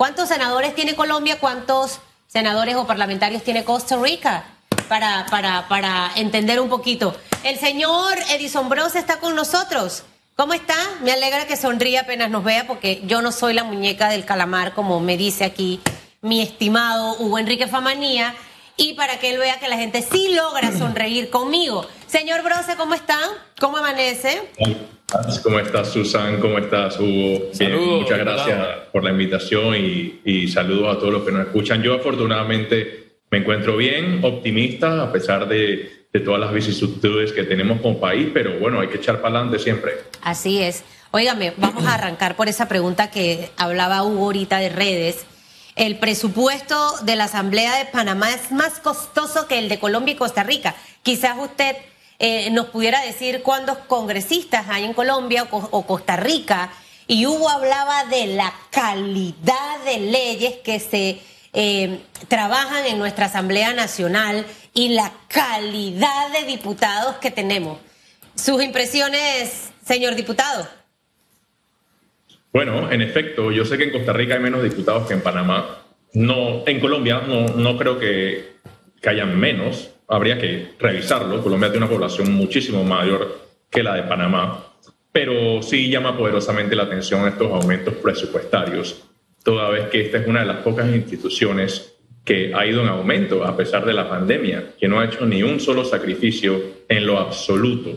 ¿Cuántos senadores tiene Colombia? ¿Cuántos senadores o parlamentarios tiene Costa Rica? Para, para, para entender un poquito. El señor Edison Bros está con nosotros. ¿Cómo está? Me alegra que sonríe apenas nos vea porque yo no soy la muñeca del calamar, como me dice aquí mi estimado Hugo Enrique Famanía, y para que él vea que la gente sí logra sonreír conmigo. Señor Brose, ¿cómo está? ¿Cómo amanece? ¿Cómo estás, Susan? ¿Cómo estás, Hugo? muchas gracias por la invitación y, y saludos a todos los que nos escuchan. Yo afortunadamente me encuentro bien, optimista, a pesar de de todas las vicisitudes que tenemos como país, pero bueno, hay que echar para adelante siempre. Así es. Óigame, vamos a arrancar por esa pregunta que hablaba Hugo ahorita de redes. El presupuesto de la Asamblea de Panamá es más costoso que el de Colombia y Costa Rica. Quizás usted eh, nos pudiera decir cuántos congresistas hay en Colombia o Costa Rica. Y Hugo hablaba de la calidad de leyes que se eh, trabajan en nuestra Asamblea Nacional y la calidad de diputados que tenemos. ¿Sus impresiones, señor diputado? Bueno, en efecto, yo sé que en Costa Rica hay menos diputados que en Panamá. No, en Colombia no, no creo que, que hayan menos. Habría que revisarlo. Colombia tiene una población muchísimo mayor que la de Panamá. Pero sí llama poderosamente la atención estos aumentos presupuestarios toda vez que esta es una de las pocas instituciones que ha ido en aumento a pesar de la pandemia, que no ha hecho ni un solo sacrificio en lo absoluto.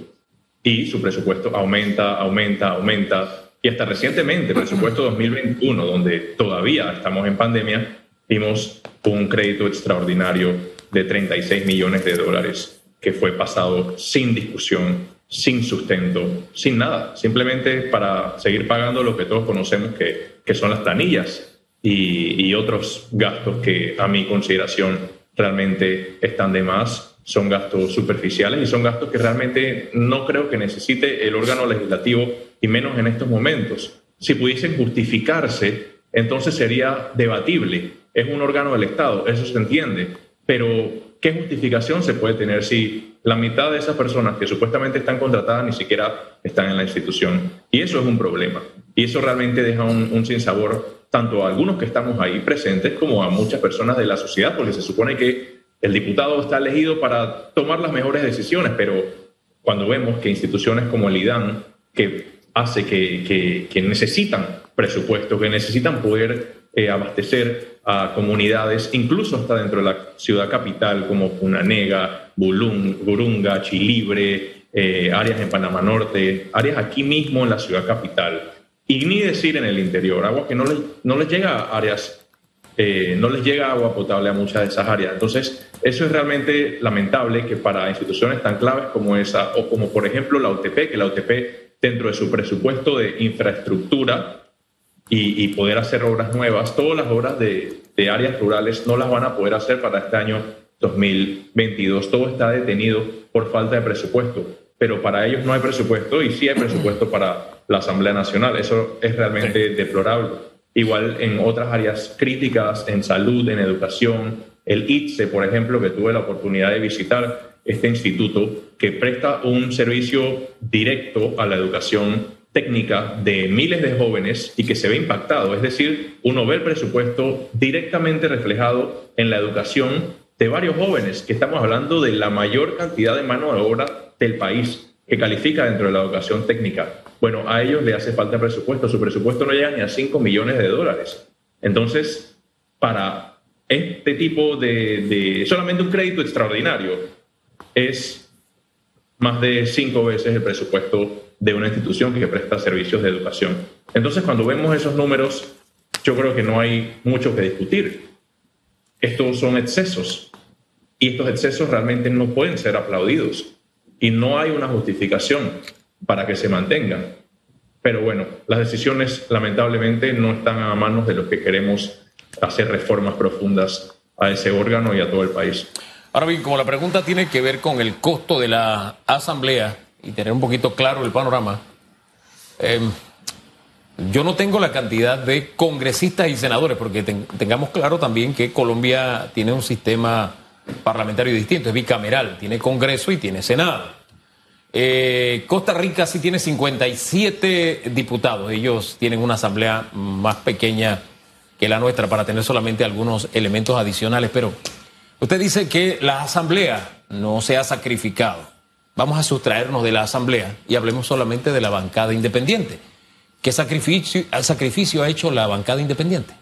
Y su presupuesto aumenta, aumenta, aumenta. Y hasta recientemente, presupuesto 2021, donde todavía estamos en pandemia, vimos un crédito extraordinario de 36 millones de dólares que fue pasado sin discusión, sin sustento, sin nada, simplemente para seguir pagando lo que todos conocemos que que son las planillas y, otros gastos que a mi consideración realmente están de más, son gastos superficiales y son gastos que realmente no creo que necesite el órgano legislativo y menos en estos momentos. Si pudiesen justificarse, entonces sería debatible. Es un órgano del Estado, eso se entiende, pero ¿qué justificación se puede tener si la mitad de esas personas que supuestamente están contratadas ni siquiera están en la institución? Y eso es un problema. Y eso realmente deja un, sinsabor tanto a algunos que estamos ahí presentes como a muchas personas de la sociedad, porque se supone que el diputado está elegido para tomar las mejores decisiones, pero cuando vemos que instituciones como el IDAN, que hace que, que, necesitan presupuesto, que necesitan poder eh, abastecer a comunidades, incluso hasta dentro de la ciudad capital, como Punanega, Burunga, Chilibre, eh, áreas en Panamá Norte, áreas aquí mismo en la ciudad capital, y ni decir en el interior, agua que no les, no les llega a áreas, eh, no les llega agua potable a muchas de esas áreas. Entonces, eso es realmente lamentable que para instituciones tan claves como esa, o como por ejemplo la UTP, que la UTP dentro de su presupuesto de infraestructura y, poder hacer obras nuevas, todas las obras de, de áreas rurales no las van a poder hacer para este año 2022. Todo está detenido por falta de presupuesto, pero para ellos no hay presupuesto y sí hay presupuesto para la Asamblea Nacional. Eso es realmente deplorable. Igual en otras áreas críticas, en salud, en educación, el ITSE, por ejemplo, que tuve la oportunidad de visitar este instituto, que presta un servicio directo a la educación técnica de miles de jóvenes y que se ve impactado. Es decir, uno ve el presupuesto directamente reflejado en la educación de varios jóvenes, que estamos hablando de la mayor cantidad de mano de obra del país que califica dentro de la educación técnica. Bueno, a ellos le hace falta presupuesto. Su presupuesto no llega ni a 5 millones de dólares. Entonces, para este tipo de, solamente un crédito extraordinario es más de cinco veces el presupuesto de una institución que presta servicios de educación. Entonces, cuando vemos esos números, yo creo que no hay mucho que discutir. Estos son excesos y estos excesos realmente no pueden ser aplaudidos y no hay una justificación para que se mantengan. Pero bueno, las decisiones lamentablemente no están a manos de los que queremos hacer reformas profundas a ese órgano y a todo el país. Ahora bien, como la pregunta tiene que ver con el costo de la asamblea y tener un poquito claro el panorama, em, yo no tengo la cantidad de congresistas y senadores, porque tengamos claro también que Colombia tiene un sistema parlamentario distinto, es bicameral, tiene Congreso y tiene Senado. Eh, Costa Rica sí tiene 57 diputados, ellos tienen una asamblea más pequeña que la nuestra para tener solamente algunos elementos adicionales, pero usted dice que la asamblea no se ha sacrificado. Vamos a sustraernos de la asamblea y hablemos solamente de la bancada independiente. ¿Qué sacrificio, ha hecho la bancada independiente?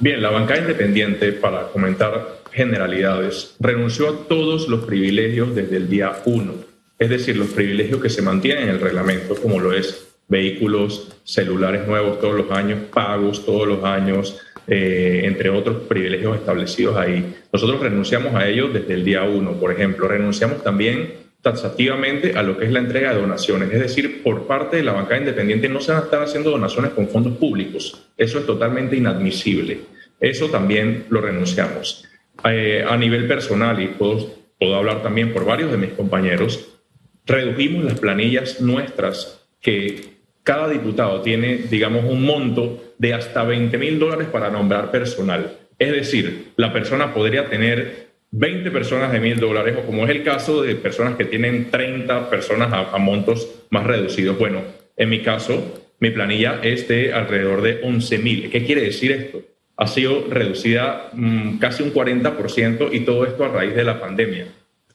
Bien, la bancada independiente, para comentar generalidades, renunció a todos los privilegios desde el día 1, es decir, los privilegios que se mantienen en el reglamento, como lo es vehículos, celulares nuevos todos los años, pagos todos los años, eh, entre otros privilegios establecidos ahí. Nosotros renunciamos a ellos desde el día 1, por ejemplo. Renunciamos también taxativamente a lo que es la entrega de donaciones. Es decir, por parte de la bancada independiente no se van a estar haciendo donaciones con fondos públicos. Eso es totalmente inadmisible. Eso también lo renunciamos. Eh, a nivel personal, y puedo hablar también por varios de mis compañeros, redujimos las planillas nuestras que cada diputado tiene, digamos, un monto de hasta 20 mil dólares para nombrar personal. Es decir, la persona podría tener 20 personas de mil dólares, o como es el caso de personas que tienen 30 personas a, montos más reducidos. Bueno, en mi caso, mi planilla es de alrededor de 11 mil. ¿Qué quiere decir esto? Ha sido reducida mm, casi un 40% y todo esto a raíz de la pandemia.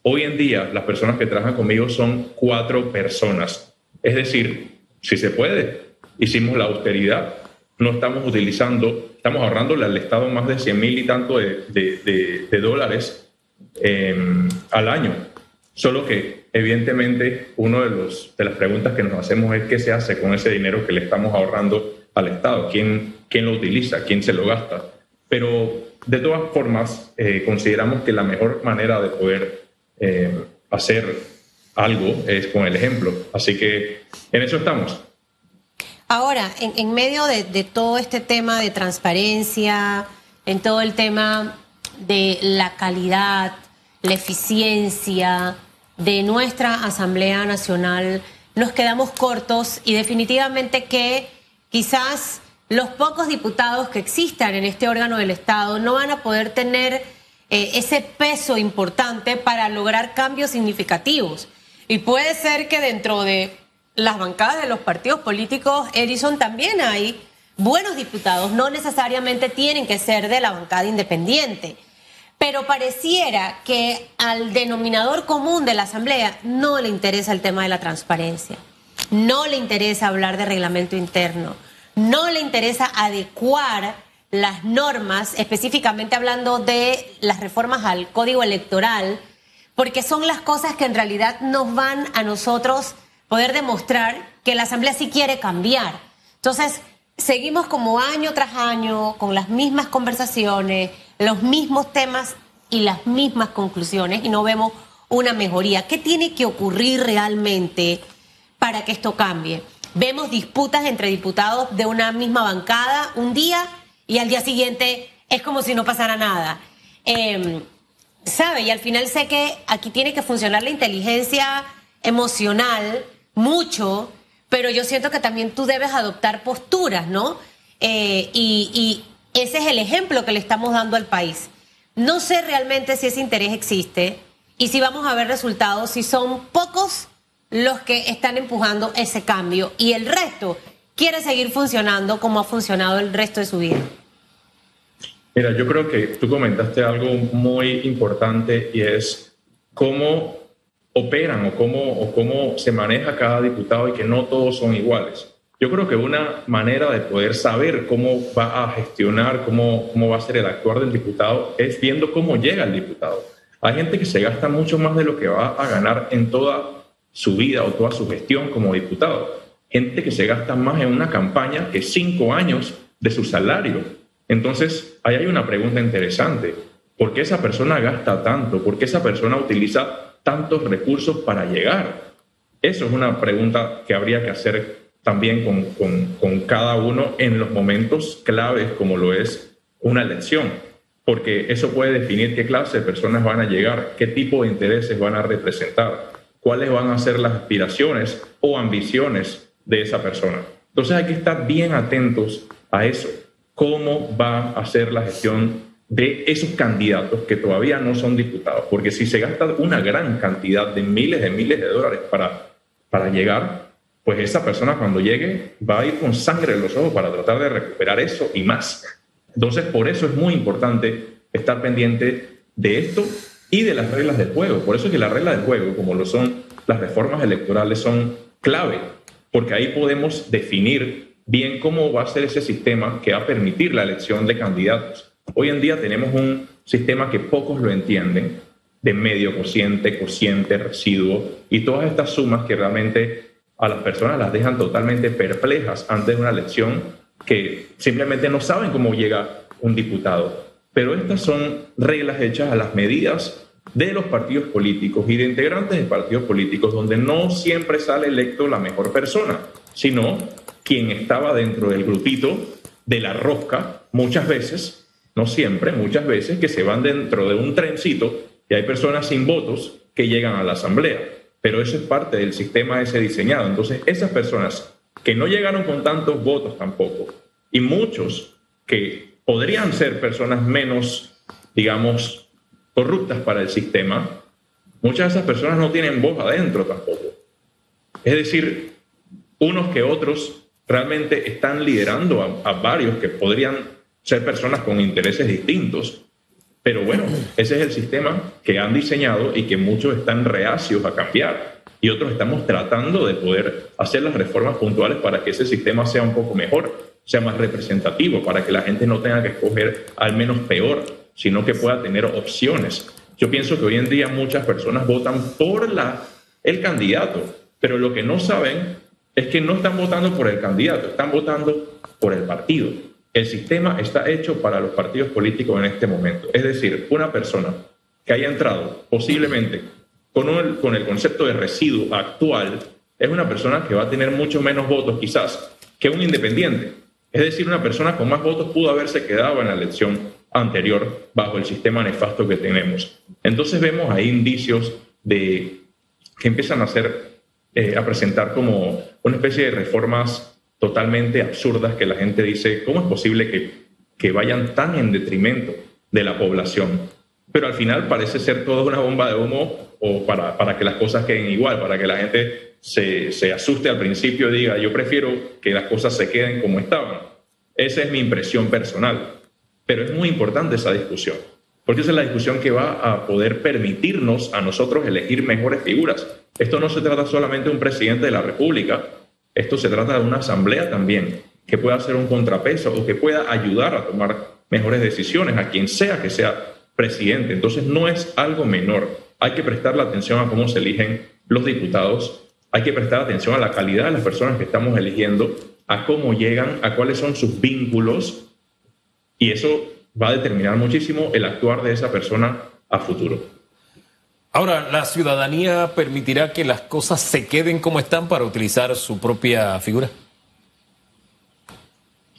Hoy en día, las personas que trabajan conmigo son cuatro personas. Es decir, si se puede, hicimos la austeridad, no estamos utilizando, estamos ahorrándole al Estado más de 100 mil y tanto de dólares Em, al año. Solo que, evidentemente, una de, los, de las preguntas que nos hacemos es qué se hace con ese dinero que le estamos ahorrando al Estado, quién, quién lo utiliza, quién se lo gasta. Pero, de todas formas, eh, consideramos que la mejor manera de poder em, hacer algo es con el ejemplo. Así que en eso estamos. Ahora, en, medio de, de, todo este tema de transparencia, en todo el tema de la calidad, la eficiencia de nuestra Asamblea Nacional, nos quedamos cortos y definitivamente que quizás los pocos diputados que existan en este órgano del Estado no van a poder tener eh, ese peso importante para lograr cambios significativos. Y puede ser que dentro de las bancadas de los partidos políticos, Edison, también hay buenos diputados, no necesariamente tienen que ser de la bancada independiente. Pero pareciera que al denominador común de la Asamblea no le interesa el tema de la transparencia, no le interesa hablar de reglamento interno, no le interesa adecuar las normas, específicamente hablando de las reformas al código electoral, porque son las cosas que en realidad nos van a nosotros poder demostrar que la Asamblea sí quiere cambiar. Entonces, seguimos como año tras año con las mismas conversaciones, los mismos temas y las mismas conclusiones y no vemos una mejoría. ¿Qué tiene que ocurrir realmente para que esto cambie? Vemos disputas entre diputados de una misma bancada un día y al día siguiente es como si no pasara nada. Em, ¿Sabe? Y al final sé que aquí tiene que funcionar la inteligencia emocional mucho, pero yo siento que también tú debes adoptar posturas, ¿no? Eh, y ese es el ejemplo que le estamos dando al país. No sé realmente si ese interés existe y si vamos a ver resultados, si son pocos los que están empujando ese cambio y el resto quiere seguir funcionando como ha funcionado el resto de su vida. Mira, yo creo que tú comentaste algo muy importante y es cómo operan o cómo, cómo se maneja cada diputado y que no todos son iguales. Yo creo que una manera de poder saber cómo va a gestionar, cómo, cómo va a ser el actuar del diputado, es viendo cómo llega el diputado. Hay gente que se gasta mucho más de lo que va a ganar en toda su vida o toda su gestión como diputado. Gente que se gasta más en una campaña que cinco años de su salario. Entonces, ahí hay una pregunta interesante. ¿Por qué esa persona gasta tanto? ¿Por qué esa persona utiliza tantos recursos para llegar? Eso es una pregunta que habría que hacer también con, con, cada uno en los momentos claves como lo es una elección, porque eso puede definir qué clase de personas van a llegar, qué tipo de intereses van a representar, cuáles van a ser las aspiraciones o ambiciones de esa persona. Entonces hay que estar bien atentos a eso, cómo va a ser la gestión de esos candidatos que todavía no son diputados, porque si se gasta una gran cantidad de miles de miles de dólares para, para llegar, pues esa persona cuando llegue va a ir con sangre en los ojos para tratar de recuperar eso y más. Entonces, por eso es muy importante estar pendiente de esto y de las reglas del juego. Por eso es que las reglas del juego, como lo son las reformas electorales, son clave, porque ahí podemos definir bien cómo va a ser ese sistema que va a permitir la elección de candidatos. Hoy en día tenemos un sistema que pocos lo entienden, de medio cociente, cociente, residuo y todas estas sumas que realmente a las personas las dejan totalmente perplejas antes de una elección que simplemente no saben cómo llega un diputado. Pero estas son reglas hechas a las medidas de los partidos políticos y de integrantes de partidos políticos, donde no siempre sale electo la mejor persona, sino quien estaba dentro del grupito de la rosca, muchas veces, no siempre, muchas veces, que se van dentro de un trencito y hay personas sin votos que llegan a la asamblea. Pero eso es parte del sistema ese diseñado. Entonces, esas personas que no llegaron con tantos votos tampoco, y muchos que podrían ser personas menos, digamos, corruptas para el sistema, muchas de esas personas no tienen voz adentro tampoco. Es decir, unos que otros realmente están liderando a, varios que podrían ser personas con intereses distintos pero bueno, ese es el sistema que han diseñado y que muchos están reacios a cambiar. Y otros estamos tratando de poder hacer las reformas puntuales para que ese sistema sea un poco mejor, sea más representativo, para que la gente no tenga que escoger al menos peor, sino que pueda tener opciones. Yo pienso que hoy en día muchas personas votan por la, el candidato, pero lo que no saben es que no están votando por el candidato, están votando por el partido. El sistema está hecho para los partidos políticos en este momento. Es decir, una persona que haya entrado posiblemente con, con el concepto de residuo actual es una persona que va a tener mucho menos votos quizás que un independiente. Es decir, una persona con más votos pudo haberse quedado en la elección anterior bajo el sistema nefasto que tenemos. Entonces vemos ahí indicios de que empiezan a hacer, eh, a presentar como una especie de reformas totalmente absurdas que la gente dice, ¿cómo es posible que, que vayan tan en detrimento de la población? Pero al final parece ser toda una bomba de humo o para, para que las cosas queden igual, para que la gente se, se asuste al principio y diga, yo prefiero que las cosas se queden como estaban. Esa es mi impresión personal. Pero es muy importante esa discusión, porque esa es la discusión que va a poder permitirnos a nosotros elegir mejores figuras. Esto no se trata solamente de un presidente de la República, esto se trata de una asamblea también que pueda hacer un contrapeso o que pueda ayudar a tomar mejores decisiones a quien sea que sea presidente. Entonces no es algo menor. Hay que prestar la atención a cómo se eligen los diputados, hay que prestar atención a la calidad de las personas que estamos eligiendo, a cómo llegan, a cuáles son sus vínculos y eso va a determinar muchísimo el actuar de esa persona a futuro. Ahora, ¿la ciudadanía permitirá que las cosas se queden como están para utilizar su propia figura?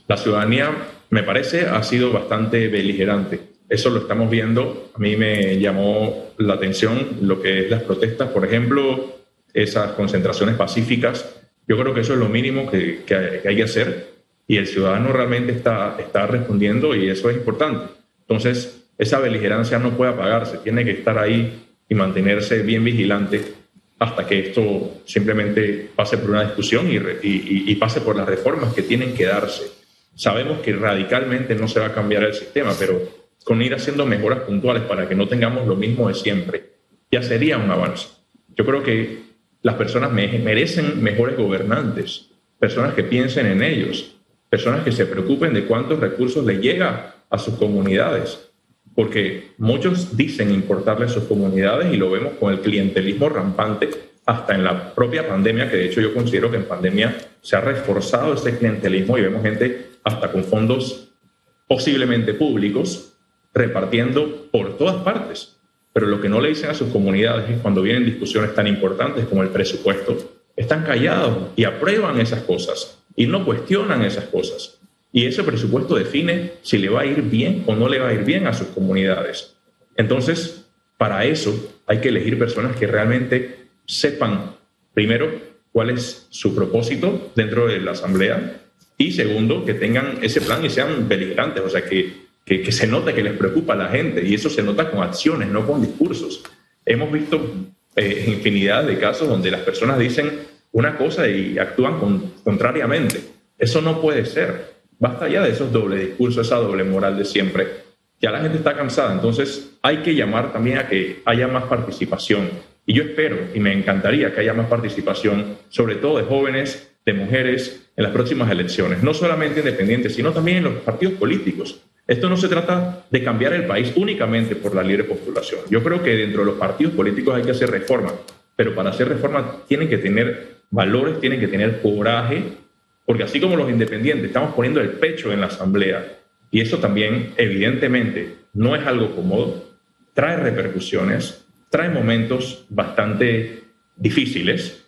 La ciudadanía, me parece, ha sido bastante beligerante. Eso lo estamos viendo. A mí me llamó la atención lo que es las protestas, por ejemplo, esas concentraciones pacíficas. Yo creo que eso es lo mínimo que, hay que hacer y el ciudadano realmente está, está respondiendo y eso es importante. Entonces, esa beligerancia no puede apagarse, tiene que estar ahí y mantenerse bien vigilante hasta que esto simplemente pase por una discusión y, pase por las reformas que tienen que darse. Sabemos que radicalmente no se va a cambiar el sistema, pero con ir haciendo mejoras puntuales para que no tengamos lo mismo de siempre, ya sería un avance. Yo creo que las personas merecen mejores gobernantes, personas que piensen en ellos, personas que se preocupen de cuántos recursos les llega a sus comunidades, porque muchos dicen importarle a sus comunidades y lo vemos con el clientelismo rampante hasta en la propia pandemia, que de hecho yo considero que en pandemia se ha reforzado ese clientelismo y vemos gente hasta con fondos posiblemente públicos repartiendo por todas partes. Pero lo que no le dicen a sus comunidades es cuando vienen discusiones tan importantes como el presupuesto, están callados y aprueban esas cosas y no cuestionan esas cosas. Y ese presupuesto define si le va a ir bien o no le va a ir bien a sus comunidades. Entonces, para eso hay que elegir personas que realmente sepan, primero, cuál es su propósito dentro de la asamblea y segundo, que tengan ese plan y sean beligerantes, o sea, que, que, se note que les preocupa a la gente y eso se nota con acciones, no con discursos. Hemos visto eh, infinidad de casos donde las personas dicen una cosa y actúan contrariamente. Eso no puede ser. Basta ya de esos doble discursos, esa doble moral de siempre. Ya la gente está cansada, entonces hay que llamar también a que haya más participación. Y yo espero y me encantaría que haya más participación, sobre todo de jóvenes, de mujeres, en las próximas elecciones, no solamente independientes, sino también en los partidos políticos. Esto no se trata de cambiar el país únicamente por la libre postulación. Yo creo que dentro de los partidos políticos hay que hacer reformas, pero para hacer reformas tienen que tener valores, tienen que tener coraje, porque así como los independientes estamos poniendo el pecho en la asamblea, y eso también evidentemente no es algo cómodo, trae repercusiones, trae momentos bastante difíciles.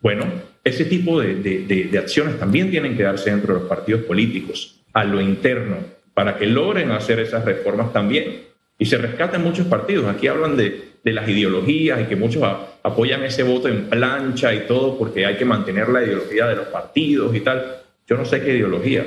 Bueno, ese tipo de, de acciones también tienen que darse dentro de los partidos políticos, a lo interno, para que logren hacer esas reformas también. Y se rescatan muchos partidos. Aquí hablan de, de las ideologías y que muchos apoyan ese voto en plancha y todo porque hay que mantener la ideología de los partidos y tal. Yo no sé qué ideología.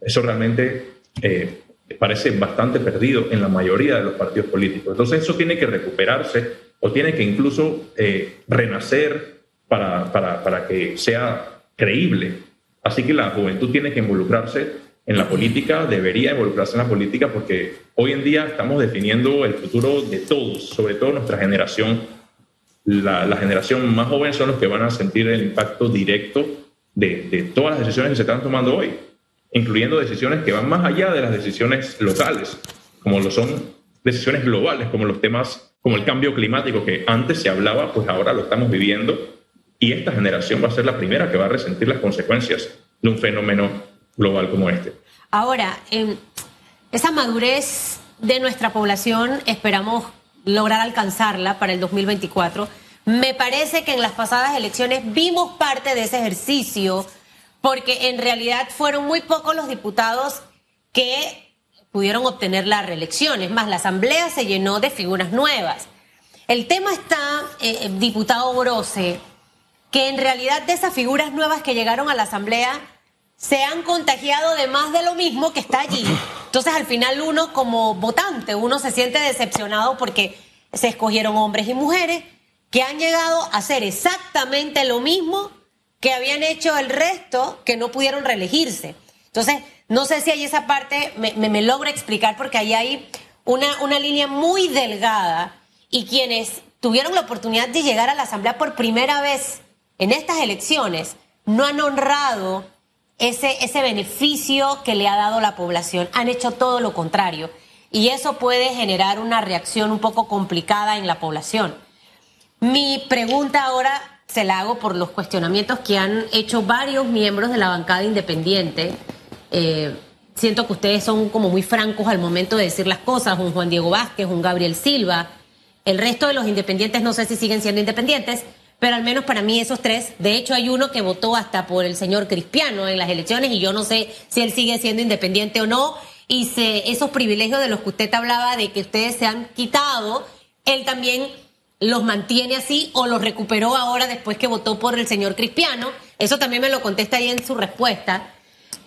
Eso realmente eh, parece bastante perdido en la mayoría de los partidos políticos. Entonces eso tiene que recuperarse o tiene que incluso eh, renacer para, para, para que sea creíble. Así que la juventud tiene que involucrarse en la política, debería involucrarse en la política porque hoy en día estamos definiendo el futuro de todos, sobre todo nuestra generación. La, generación más joven son los que van a sentir el impacto directo de, de todas las decisiones que se están tomando hoy, incluyendo decisiones que van más allá de las decisiones locales, como lo son decisiones globales, como los temas como el cambio climático que antes se hablaba, pues ahora lo estamos viviendo y esta generación va a ser la primera que va a resentir las consecuencias de un fenómeno global como este. Ahora, esa madurez de nuestra población esperamos lograr alcanzarla para el 2024. Me parece que en las pasadas elecciones vimos parte de ese ejercicio porque en realidad fueron muy pocos los diputados que pudieron obtener la reelección. Es más, la Asamblea se llenó de figuras nuevas. El tema está, eh, diputado Brose, que en realidad de esas figuras nuevas que llegaron a la Asamblea, se han contagiado de más de lo mismo que está allí. Entonces al final uno como votante, uno se siente decepcionado porque se escogieron hombres y mujeres que han llegado a hacer exactamente lo mismo que habían hecho el resto que no pudieron reelegirse. Entonces, no sé si hay esa parte, me, me, logra explicar porque ahí hay una, una línea muy delgada y quienes tuvieron la oportunidad de llegar a la Asamblea por primera vez en estas elecciones no han honrado ese, ese beneficio que le ha dado la población. Han hecho todo lo contrario. Y eso puede generar una reacción un poco complicada en la población. Mi pregunta ahora se la hago por los cuestionamientos que han hecho varios miembros de la bancada independiente. Eh, siento que ustedes son como muy francos al momento de decir las cosas, un Juan Diego Vázquez, un Gabriel Silva. El resto de los independientes no sé si siguen siendo independientes, pero al menos para mí esos tres, de hecho hay uno que votó hasta por el señor Cristiano en las elecciones y yo no sé si él sigue siendo independiente o no, y se, esos privilegios de los que usted hablaba de que ustedes se han quitado, él también los mantiene así o los recuperó ahora después que votó por el señor Cristiano, eso también me lo contesta ahí en su respuesta.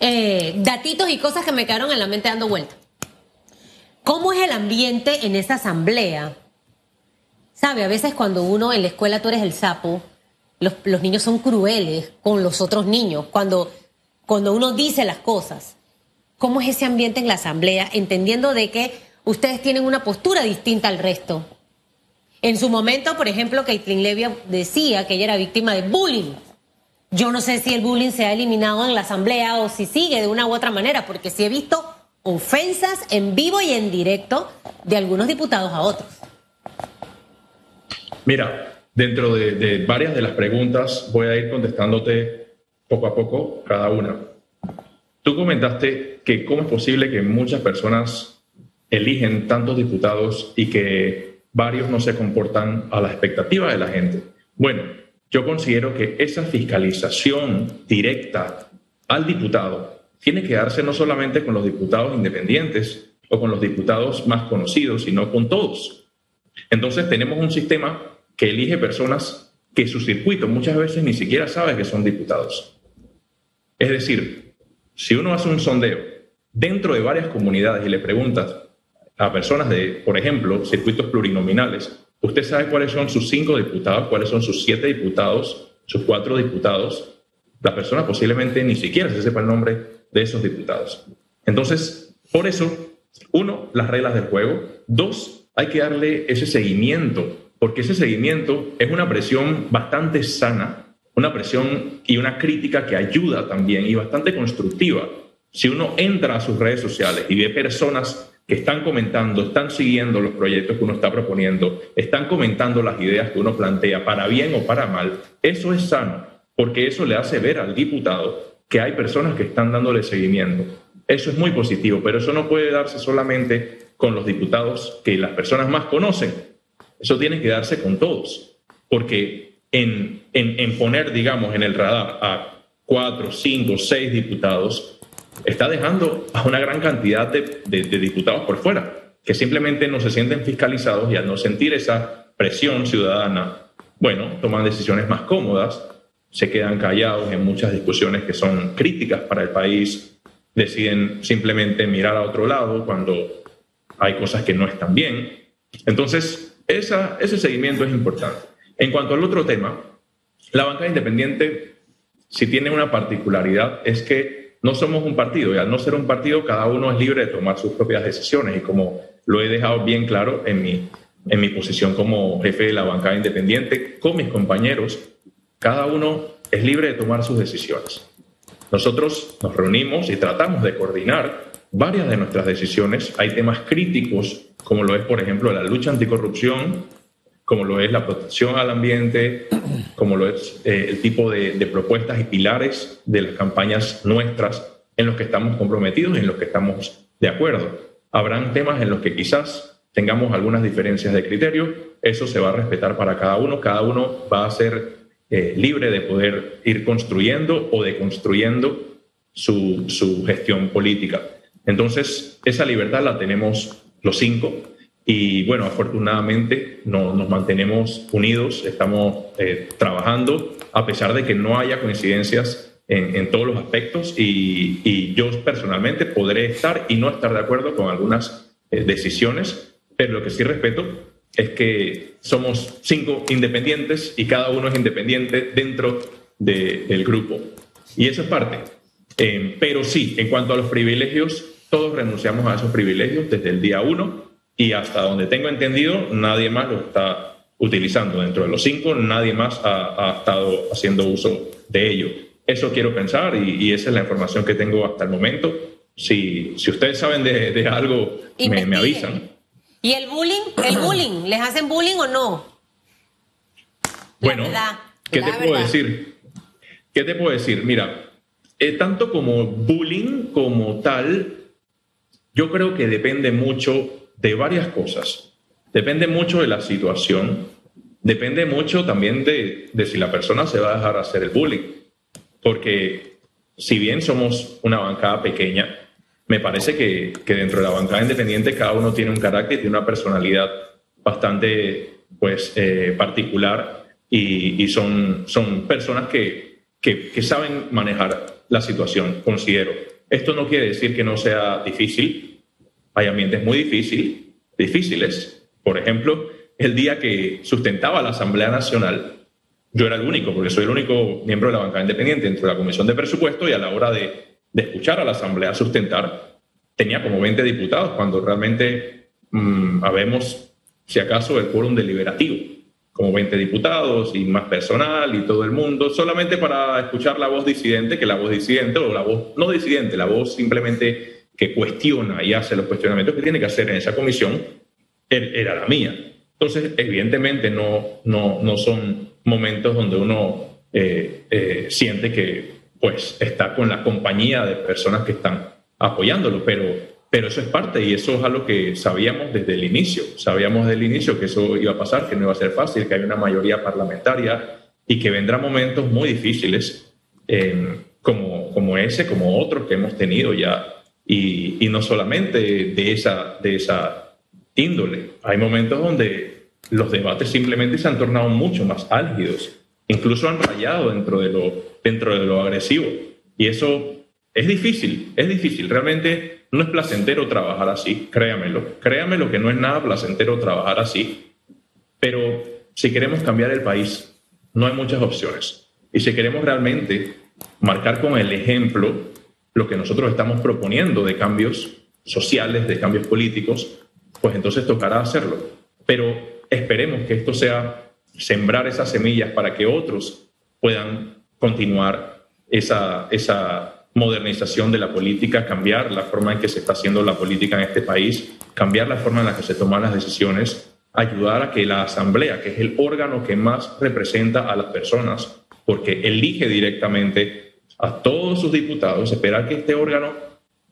Eh, datitos y cosas que me quedaron en la mente dando vuelta. ¿Cómo es el ambiente en esa asamblea? Sabe, a veces cuando uno en la escuela tú eres el sapo, los, niños son crueles con los otros niños, cuando, cuando uno dice las cosas. ¿Cómo es ese ambiente en la asamblea, entendiendo de que ustedes tienen una postura distinta al resto? En su momento, por ejemplo, Caitlin Levia decía que ella era víctima de bullying. Yo no sé si el bullying se ha eliminado en la asamblea o si sigue de una u otra manera, porque sí he visto ofensas en vivo y en directo de algunos diputados a otros. Mira, dentro de, varias de las preguntas voy a ir contestándote poco a poco cada una. Tú comentaste que cómo es posible que muchas personas eligen tantos diputados y que varios no se comportan a la expectativa de la gente. Bueno, yo considero que esa fiscalización directa al diputado tiene que darse no solamente con los diputados independientes o con los diputados más conocidos, sino con todos. Entonces tenemos un sistema que elige personas que su circuito muchas veces ni siquiera sabe que son diputados. Es decir, si uno hace un sondeo dentro de varias comunidades y le preguntas a personas de, por ejemplo, circuitos plurinominales, ¿usted sabe cuáles son sus cinco diputados, cuáles son sus siete diputados sus cuatro diputados, la persona posiblemente ni siquiera se sepa el nombre de esos diputados. Entonces, por eso, uno, las reglas del juego. Dos, hay que darle ese seguimiento, porque ese seguimiento es una presión bastante sana, una presión y una crítica que ayuda también y bastante constructiva. Si uno entra a sus redes sociales y ve personas que están comentando, están siguiendo los proyectos que uno está proponiendo, están comentando las ideas que uno plantea, para bien o para mal, eso es sano, porque eso le hace ver al diputado que hay personas que están dándole seguimiento. Eso es muy positivo, pero eso no puede darse solamente con los diputados que las personas más conocen. Eso tiene que darse con todos, porque en, en, poner, digamos, en el radar a cuatro, cinco, seis diputados, está dejando a una gran cantidad de, diputados por fuera, que simplemente no se sienten fiscalizados y al no sentir esa presión ciudadana, bueno, toman decisiones más cómodas, se quedan callados en muchas discusiones que son críticas para el país, deciden simplemente mirar a otro lado cuando hay cosas que no están bien. Entonces, ese seguimiento es importante. En cuanto al otro tema, la banca independiente, si tiene una particularidad, es que no somos un partido y al no ser un partido cada uno es libre de tomar sus propias decisiones y como lo he dejado bien claro en mi, en mi posición como jefe de la bancada independiente con mis compañeros, cada uno es libre de tomar sus decisiones. Nosotros nos reunimos y tratamos de coordinar varias de nuestras decisiones. Hay temas críticos como lo es, por ejemplo, la lucha anticorrupción, como lo es la protección al ambiente, como lo es eh, el tipo de, propuestas y pilares de las campañas nuestras en los que estamos comprometidos y en los que estamos de acuerdo. Habrán temas en los que quizás tengamos algunas diferencias de criterio, eso se va a respetar para cada uno, cada uno va a ser eh, libre de poder ir construyendo o deconstruyendo su, su gestión política. Entonces, esa libertad la tenemos los cinco y bueno, afortunadamente nos mantenemos unidos, estamos eh, trabajando a pesar de que no haya coincidencias en, todos los aspectos y, yo personalmente podré estar y no estar de acuerdo con algunas eh, decisiones, pero lo que sí respeto es que somos cinco independientes y cada uno es independiente dentro del grupo. Y eso es parte. Eh, pero sí, en cuanto a los privilegios, todos renunciamos a esos privilegios desde el día uno y hasta donde tengo entendido, nadie más lo está utilizando. Dentro de los cinco, nadie más ha, estado haciendo uso de ello. Eso quiero pensar y, esa es la información que tengo hasta el momento. Si, si ustedes saben de, algo, me, me, avisan. ¿Y el bullying? ¿El bullying? ¿Les hacen bullying o no? bueno, ¿qué te puedo decir? ¿Qué te puedo decir? Mira, eh, tanto como bullying como tal, yo creo que depende mucho de varias cosas. Depende mucho de la situación, depende mucho también de, si la persona se va a dejar hacer el bullying. Porque si bien somos una bancada pequeña, me parece que, dentro de la bancada independiente cada uno tiene un carácter y una personalidad bastante pues, eh, particular y, son, son personas que, que, saben manejar la situación, considero. Esto no quiere decir que no sea difícil, hay ambientes muy difíciles, difíciles. Por ejemplo, el día que sustentaba la Asamblea Nacional, yo era el único, porque soy el único miembro de la bancada independiente dentro de la Comisión de Presupuesto y a la hora de, escuchar a la Asamblea sustentar, tenía como 20 diputados, cuando realmente mmm, habemos, si acaso, el quórum deliberativo, como 20 diputados y más personal y todo el mundo, solamente para escuchar la voz disidente, que la voz disidente o la voz no disidente, la voz simplemente que cuestiona y hace los cuestionamientos que tiene que hacer en esa comisión, er, era la mía. Entonces, evidentemente no, no, no son momentos donde uno eh, eh, siente que pues está con la compañía de personas que están apoyándolo, pero, pero eso es parte y eso es algo que sabíamos desde el inicio. Sabíamos desde el inicio que eso iba a pasar, que no iba a ser fácil, que hay una mayoría parlamentaria y que vendrán momentos muy difíciles eh, como, como ese, como otros que hemos tenido ya y, no solamente de esa, de esa índole. Hay momentos donde los debates simplemente se han tornado mucho más álgidos, incluso han rayado dentro de lo, dentro de lo agresivo. Y eso es difícil, es difícil. Realmente no es placentero trabajar así, créamelo. Créamelo que no es nada placentero trabajar así. Pero si queremos cambiar el país, no hay muchas opciones. Y si queremos realmente marcar con el ejemplo lo que nosotros estamos proponiendo de cambios sociales, de cambios políticos, pues entonces tocará hacerlo. Pero esperemos que esto sea sembrar esas semillas para que otros puedan continuar esa, esa modernización de la política, cambiar la forma en que se está haciendo la política en este país, cambiar la forma en la que se toman las decisiones, ayudar a que la Asamblea, que es el órgano que más representa a las personas, porque elige directamente a todos sus diputados, esperar que este órgano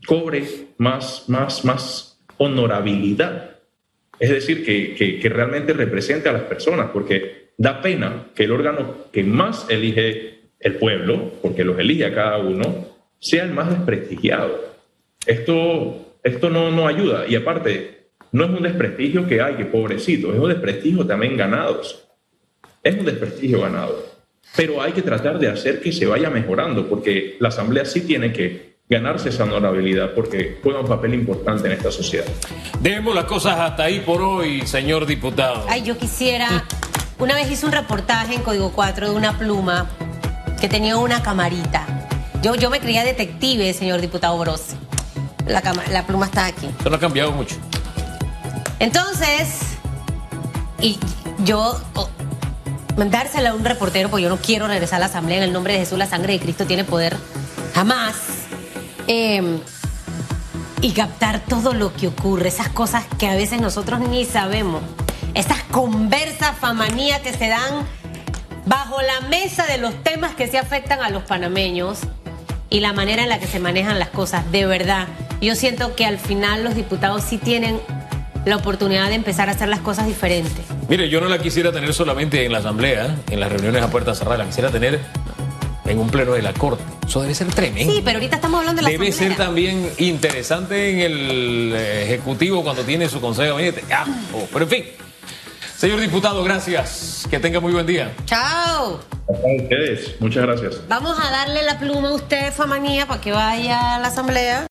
cobre más, más, más honorabilidad. Es decir, que, que, realmente represente a las personas, porque da pena que el órgano que más elige el pueblo, porque los elige a cada uno, sea el más desprestigiado. Esto, esto no, no ayuda. Y aparte, no es un desprestigio que hay, que pobrecito, es un desprestigio también ganados. Es un desprestigio ganado. Pero hay que tratar de hacer que se vaya mejorando, porque la Asamblea sí tiene que ganarse esa honorabilidad porque juega un papel importante en esta sociedad. Dejemos las cosas hasta ahí por hoy, señor diputado. Ay, yo quisiera. Una vez hice un reportaje en Código 4 de una pluma que tenía una camarita. Yo, yo me creía detective, señor diputado Bros. La, la pluma está aquí. Esto no ha cambiado mucho. Entonces, y yo oh, mandársela a un reportero, porque yo no quiero regresar a la asamblea en el nombre de Jesús, la sangre de Cristo tiene poder. Jamás Em, y captar todo lo que ocurre, esas cosas que a veces nosotros ni sabemos, esas conversas famanías que se dan bajo la mesa de los temas que se afectan a los panameños y la manera en la que se manejan las cosas, de verdad. Yo siento que al final los diputados sí tienen la oportunidad de empezar a hacer las cosas diferentes. Mire, yo no la quisiera tener solamente en la Asamblea, en las reuniones a puertas cerradas, la quisiera tener en un pleno de la Corte. Eso debe ser tremendo. Sí, pero ahorita estamos hablando de la Debe ser también interesante en el eh, Ejecutivo cuando tiene su consejo de ah, oh, pero en fin. Señor diputado, gracias. Que tenga muy buen día. Chao. A ustedes. Muchas gracias. Vamos a darle la pluma a usted, Famanía, para que vaya a la asamblea.